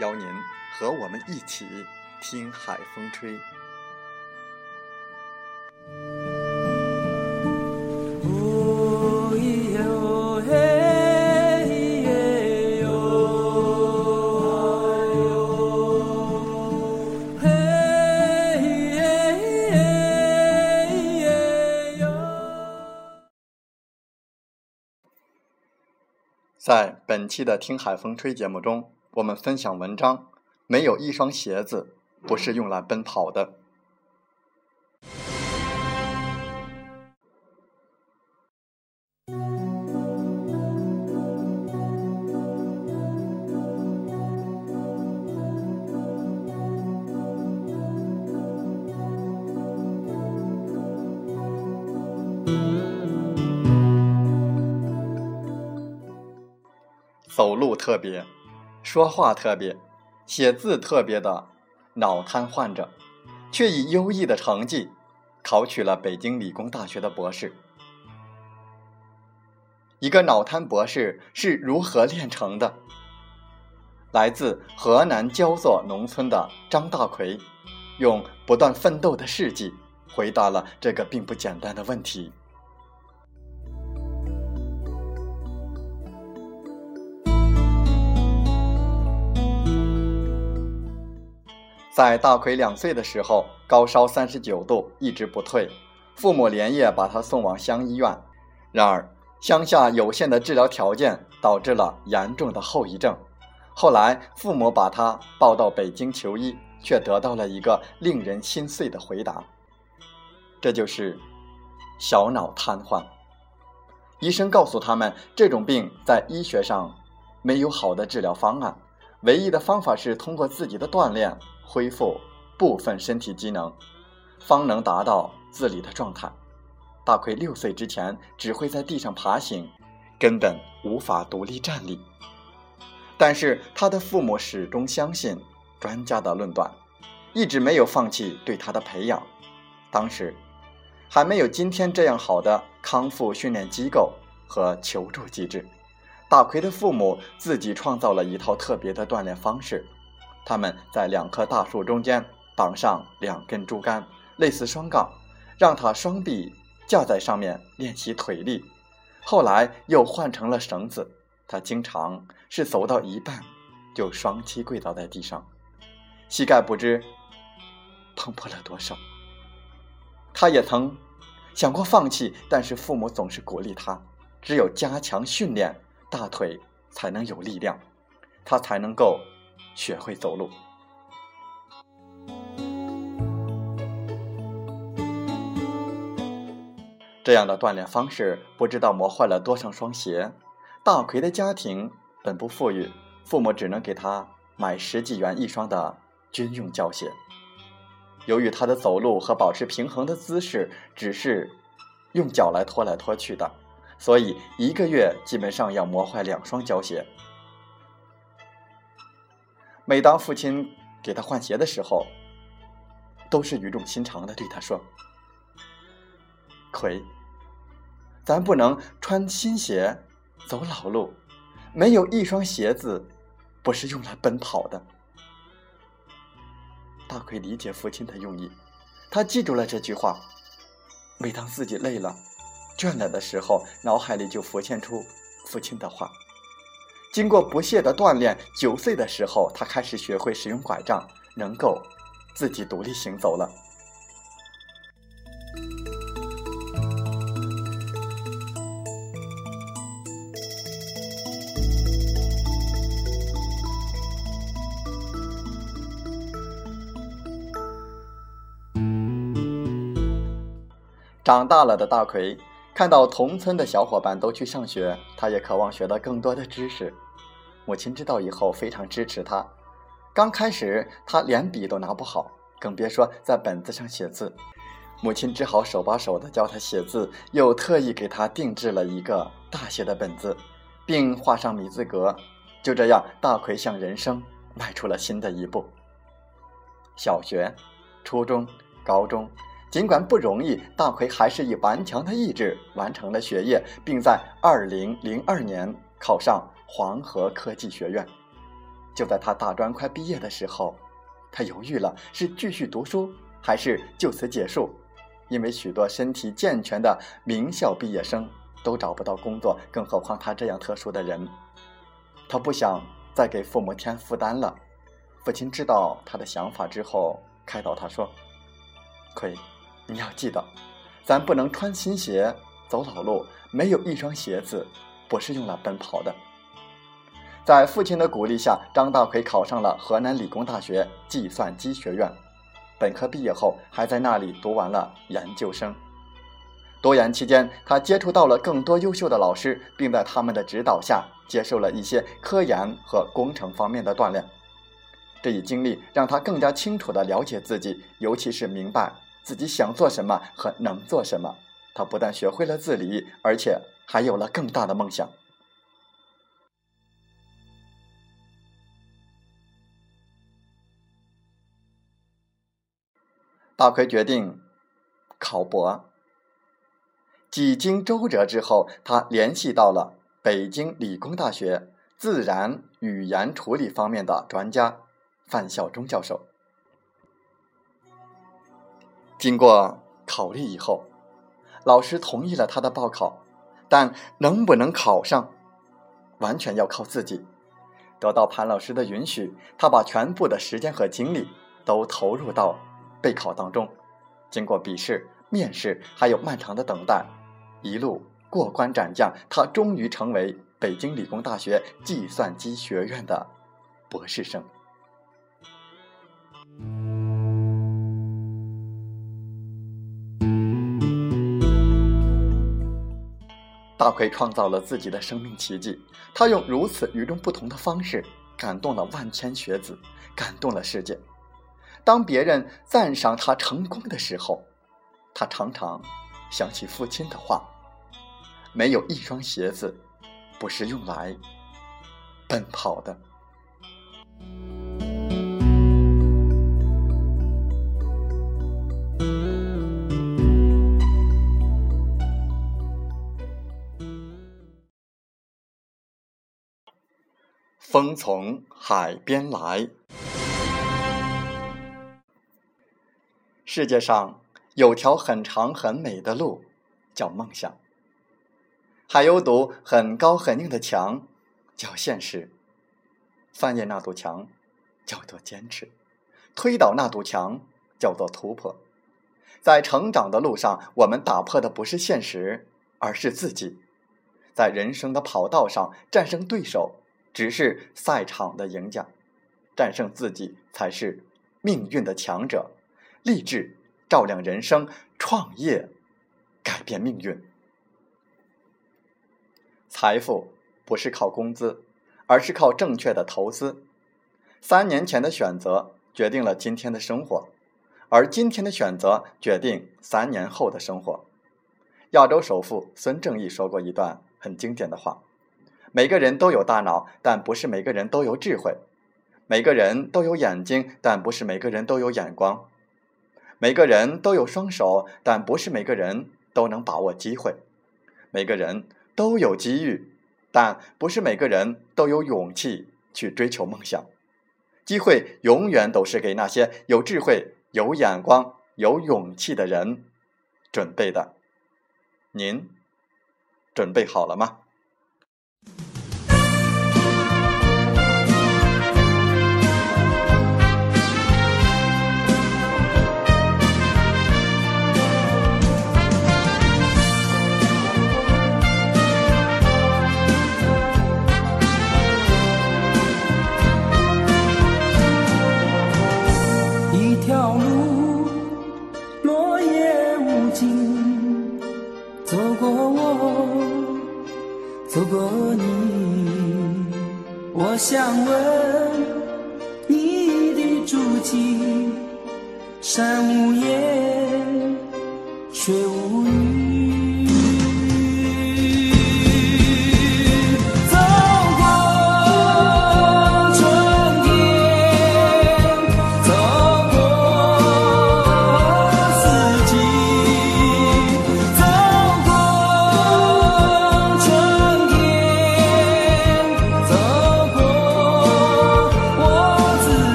邀您和我们一起听海风吹。在本期的《听海风吹》节目中。我们分享文章，没有一双鞋子不是用来奔跑的。走路特别。说话特别，写字特别的脑瘫患者，却以优异的成绩考取了北京理工大学的博士。一个脑瘫博士是如何炼成的？来自河南焦作农村的张大奎，用不断奋斗的事迹回答了这个并不简单的问题。在大奎两岁的时候，高烧三十九度，一直不退，父母连夜把他送往乡医院。然而，乡下有限的治疗条件导致了严重的后遗症。后来，父母把他抱到北京求医，却得到了一个令人心碎的回答：这就是小脑瘫痪。医生告诉他们，这种病在医学上没有好的治疗方案，唯一的方法是通过自己的锻炼。恢复部分身体机能，方能达到自理的状态。大奎六岁之前只会在地上爬行，根本无法独立站立。但是他的父母始终相信专家的论断，一直没有放弃对他的培养。当时还没有今天这样好的康复训练机构和求助机制，大奎的父母自己创造了一套特别的锻炼方式。他们在两棵大树中间绑上两根竹竿，类似双杠，让他双臂架在上面练习腿力。后来又换成了绳子，他经常是走到一半就双膝跪倒在地上，膝盖不知碰破了多少。他也曾想过放弃，但是父母总是鼓励他，只有加强训练，大腿才能有力量，他才能够。学会走路，这样的锻炼方式不知道磨坏了多少双鞋。大奎的家庭本不富裕，父母只能给他买十几元一双的军用胶鞋。由于他的走路和保持平衡的姿势只是用脚来拖来拖去的，所以一个月基本上要磨坏两双胶鞋。每当父亲给他换鞋的时候，都是语重心长的对他说：“奎，咱不能穿新鞋走老路，没有一双鞋子不是用来奔跑的。”大奎理解父亲的用意，他记住了这句话。每当自己累了、倦了的时候，脑海里就浮现出父亲的话。经过不懈的锻炼，九岁的时候，他开始学会使用拐杖，能够自己独立行走了。长大了的大奎看到同村的小伙伴都去上学，他也渴望学到更多的知识。母亲知道以后非常支持他。刚开始他连笔都拿不好，更别说在本子上写字。母亲只好手把手的教他写字，又特意给他定制了一个大写的本子，并画上米字格。就这样，大奎向人生迈出了新的一步。小学、初中、高中。尽管不容易，大奎还是以顽强的意志完成了学业，并在二零零二年考上黄河科技学院。就在他大专快毕业的时候，他犹豫了：是继续读书，还是就此结束？因为许多身体健全的名校毕业生都找不到工作，更何况他这样特殊的人。他不想再给父母添负担了。父亲知道他的想法之后，开导他说：“奎。”你要记得，咱不能穿新鞋走老路。没有一双鞋子，不是用来奔跑的。在父亲的鼓励下，张大奎考上了河南理工大学计算机学院。本科毕业后，还在那里读完了研究生。读研期间，他接触到了更多优秀的老师，并在他们的指导下接受了一些科研和工程方面的锻炼。这一经历让他更加清楚地了解自己，尤其是明白。自己想做什么和能做什么，他不但学会了自理，而且还有了更大的梦想。大奎决定考博。几经周折之后，他联系到了北京理工大学自然语言处理方面的专家范孝忠教授。经过考虑以后，老师同意了他的报考，但能不能考上，完全要靠自己。得到潘老师的允许，他把全部的时间和精力都投入到备考当中。经过笔试、面试，还有漫长的等待，一路过关斩将，他终于成为北京理工大学计算机学院的博士生。大奎创造了自己的生命奇迹，他用如此与众不同的方式感动了万千学子，感动了世界。当别人赞赏他成功的时候，他常常想起父亲的话：“没有一双鞋子，不是用来奔跑的。”风从海边来。世界上有条很长很美的路，叫梦想；还有堵很高很硬的墙，叫现实。翻越那堵墙，叫做坚持；推倒那堵墙，叫做突破。在成长的路上，我们打破的不是现实，而是自己。在人生的跑道上，战胜对手。只是赛场的赢家，战胜自己才是命运的强者。励志照亮人生，创业改变命运。财富不是靠工资，而是靠正确的投资。三年前的选择决定了今天的生活，而今天的选择决定三年后的生活。亚洲首富孙正义说过一段很经典的话。每个人都有大脑，但不是每个人都有智慧；每个人都有眼睛，但不是每个人都有眼光；每个人都有双手，但不是每个人都能把握机会；每个人都有机遇，但不是每个人都有勇气去追求梦想。机会永远都是给那些有智慧、有眼光、有勇气的人准备的。您准备好了吗？却无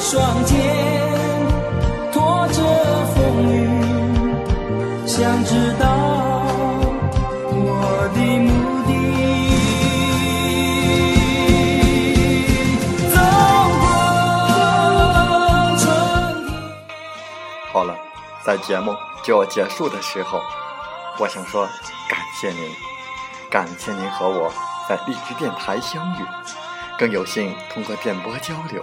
双肩拖着风雨，想知道我的目的。好了，在节目就要结束的时候，我想说感谢您，感谢您和我在荔枝电台相遇，更有幸通过电波交流。